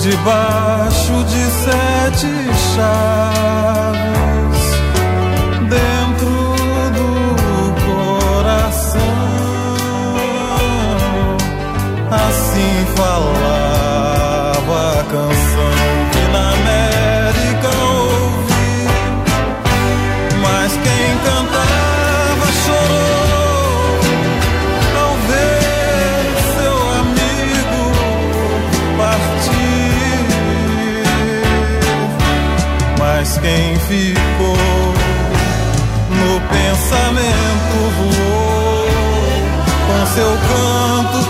debaixo de sete chaves, quem ficou. No pensamento voou com seu canto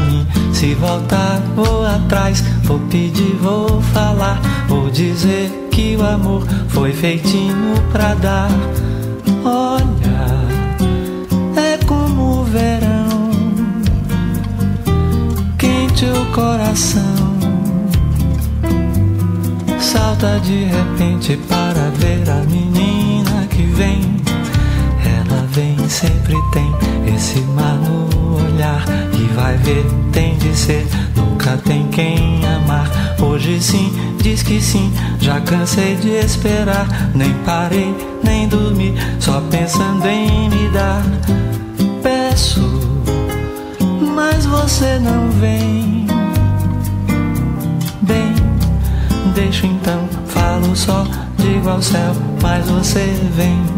Mim. Se voltar, vou atrás, vou pedir, vou falar. Vou dizer que o amor foi feitinho pra dar. Olha, é como o verão, quente o coração salta de repente para ver a menina que vem. Sempre tem esse mar no olhar. E vai ver, tem de ser, nunca tem quem amar. Hoje sim, diz que sim, já cansei de esperar. Nem parei, nem dormi, só pensando em me dar. Peço, mas você não vem. Bem, deixo então, falo só, digo ao céu, mas você vem.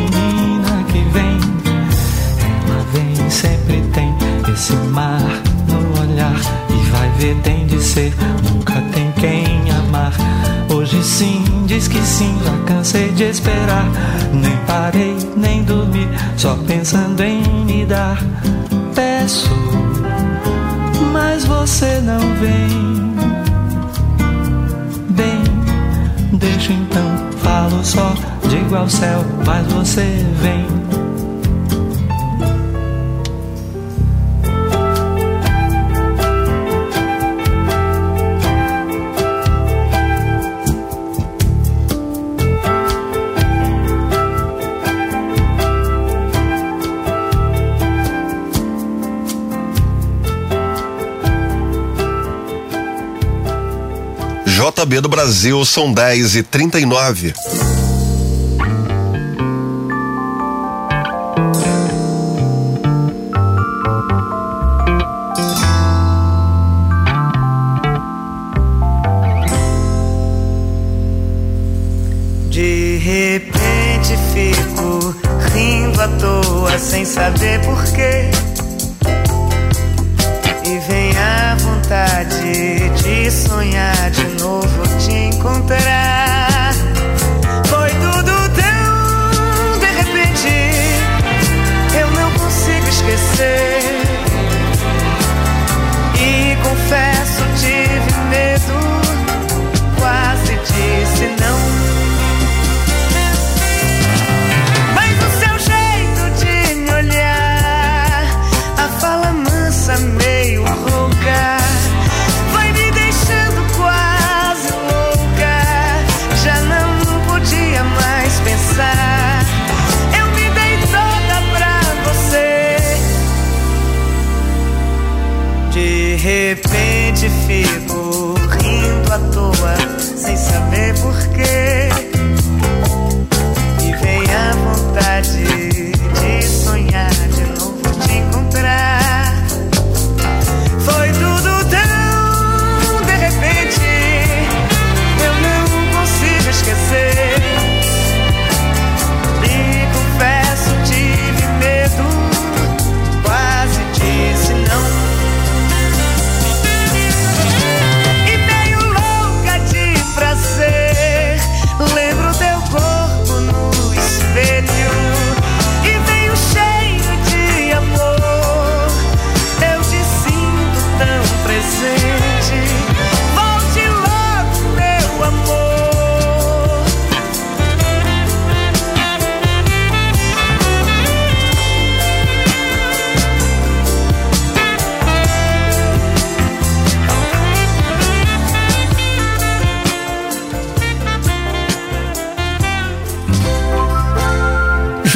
sempre tem esse mar no olhar. E vai ver, tem de ser, nunca tem quem amar. Hoje sim, diz que sim, já cansei de esperar. Nem parei, nem dormi, só pensando em me dar. Peço, mas você não vem. Bem, deixo então, falo só, digo ao céu, mas você vem. JB do Brasil, são 10 e 39.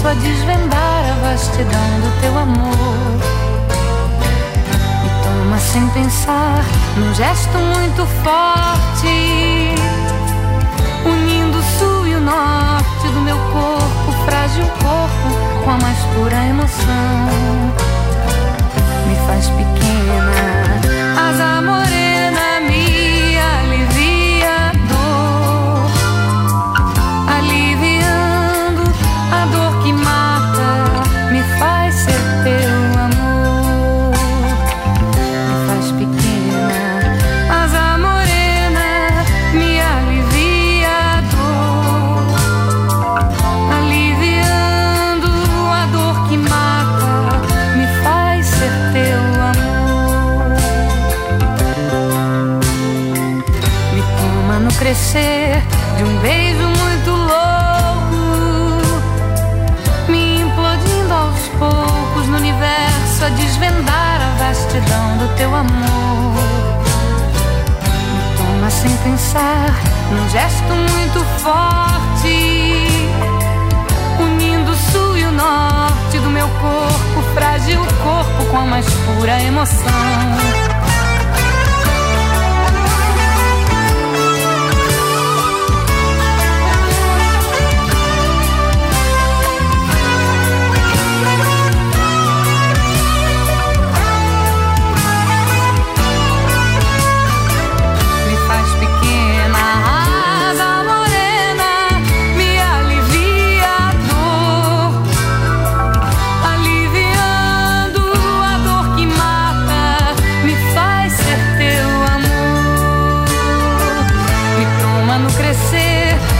começo a desvendar a vastidão do teu amor. Me toma sem pensar, num gesto muito forte, unindo o sul e o norte do meu corpo, frágil corpo, com a mais pura emoção. Me faz pequena. Pensar, num gesto muito forte, unindo o sul e o norte do meu corpo, frágil corpo com a mais pura emoção.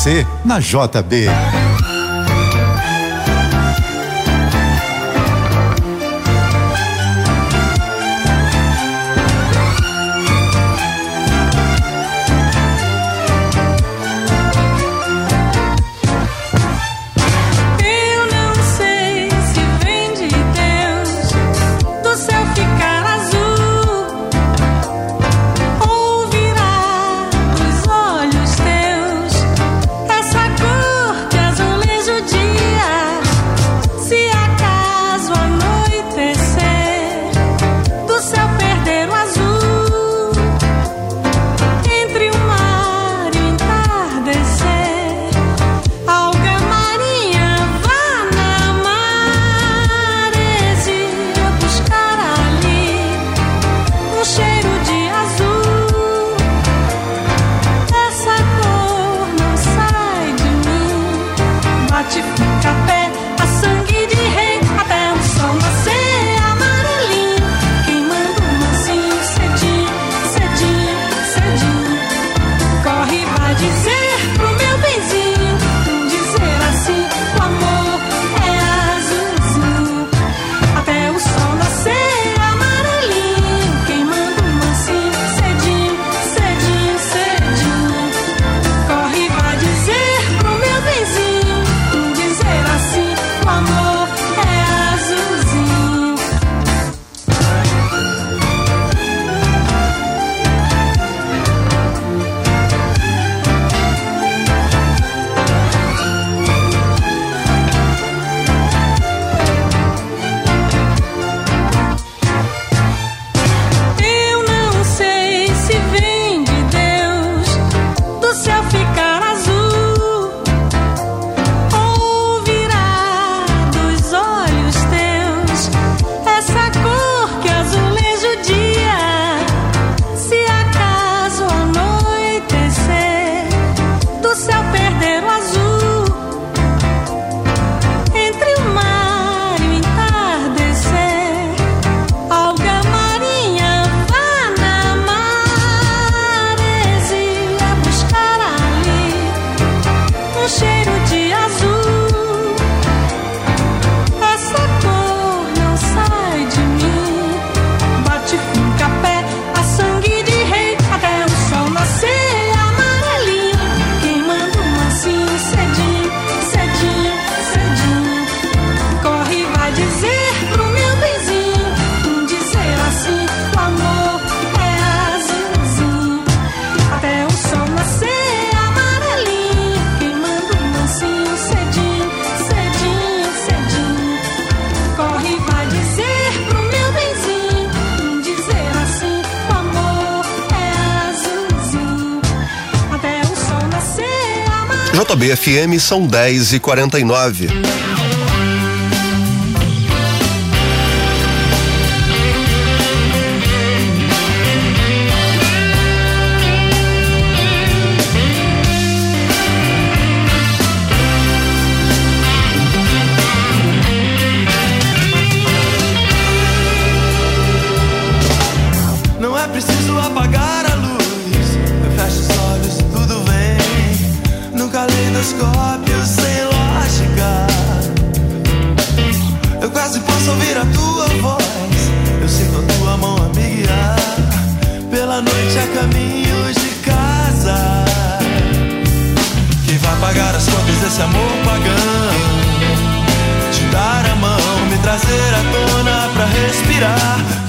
você na JB. JBFM são 10 e 49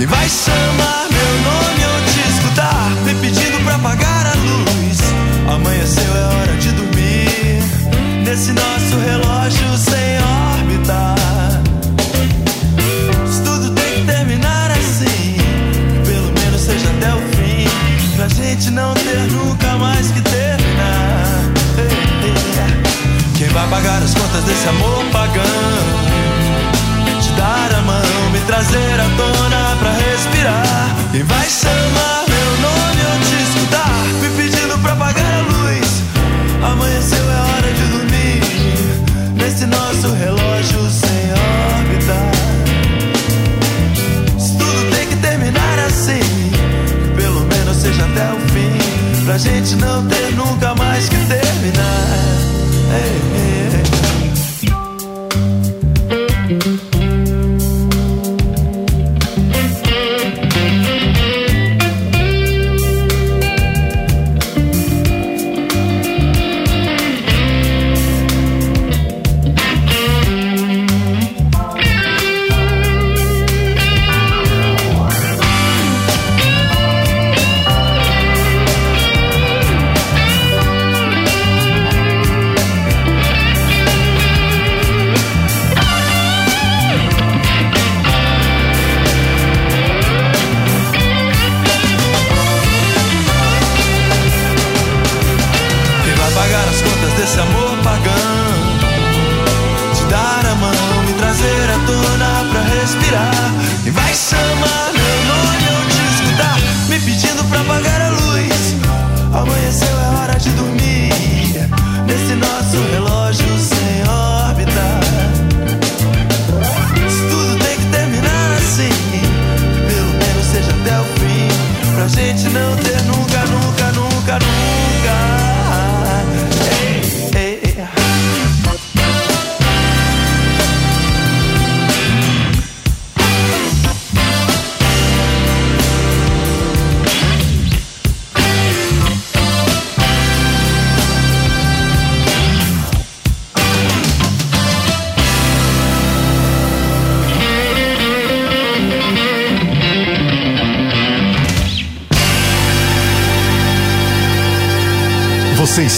E vai chamar meu nome ou te escutar, me pedindo pra apagar a luz. Amanheceu, é hora de dormir. Nesse nosso relógio sem órbita. Isso tudo tem que terminar assim. Pelo menos seja até o fim. Pra gente não ter nunca mais que terminar. Quem vai pagar as contas desse amor pagão? Trazer à tona pra respirar. Quem vai chamar meu nome ou te escutar? Me pedindo pra apagar a luz. Amanheceu, é hora de dormir. Nesse nosso relógio sem órbita. Isso tudo tem que terminar assim. Que pelo menos seja até o fim. Pra gente não ter nunca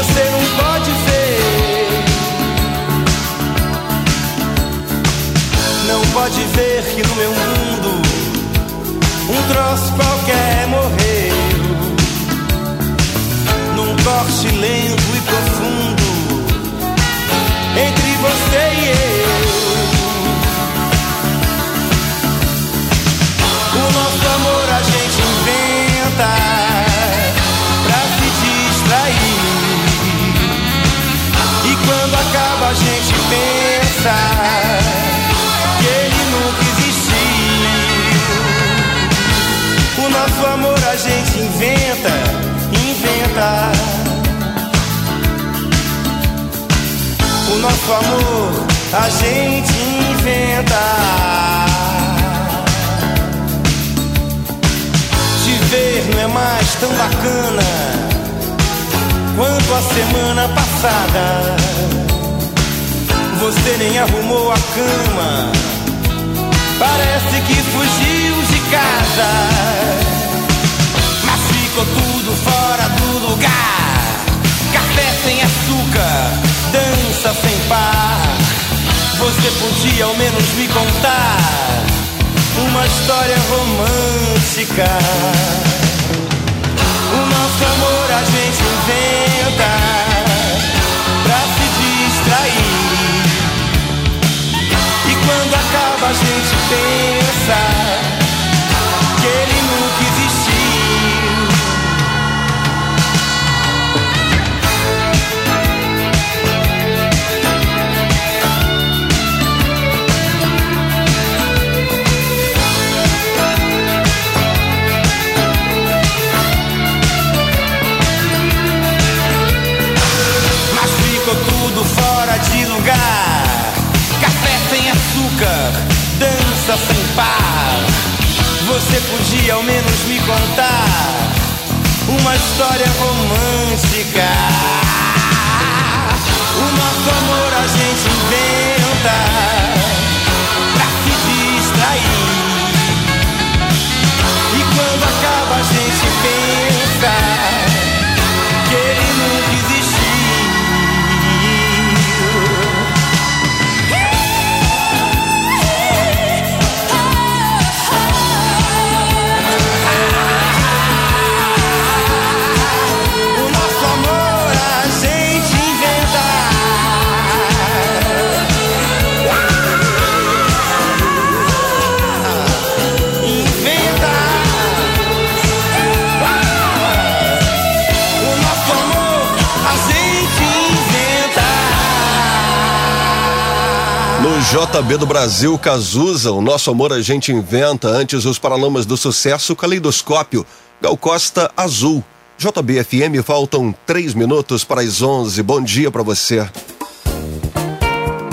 Você não pode ver. Não pode ver que no meu mundo um troço qualquer morreu. Num corte lento e profundo entre você e eu. Nosso amor a gente inventa. Te viver não é mais tão bacana quanto a semana passada. Você nem arrumou a cama, parece que fugiu de casa. Mas ficou tudo fora do lugar. Café sem açúcar, dança sem par. Você podia ao menos me contar uma história romântica. O nosso amor a gente inventa pra se distrair. E quando acaba a gente pensa dança sem par. Você podia ao menos me contar uma história romântica. O nosso amor a gente inventa JB do Brasil, Cazuza, o nosso amor a gente inventa. Antes, os Paralamas do Sucesso, Caleidoscópio, Gal Costa Azul. JBFM, faltam três minutos para as 11. Bom dia para você.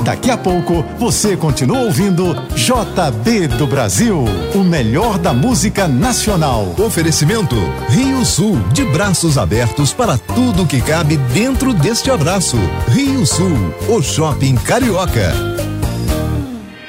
Daqui a pouco você continua ouvindo JB do Brasil, o melhor da música nacional. Oferecimento Rio Sul, de braços abertos para tudo que cabe dentro deste abraço. Rio Sul, o shopping carioca.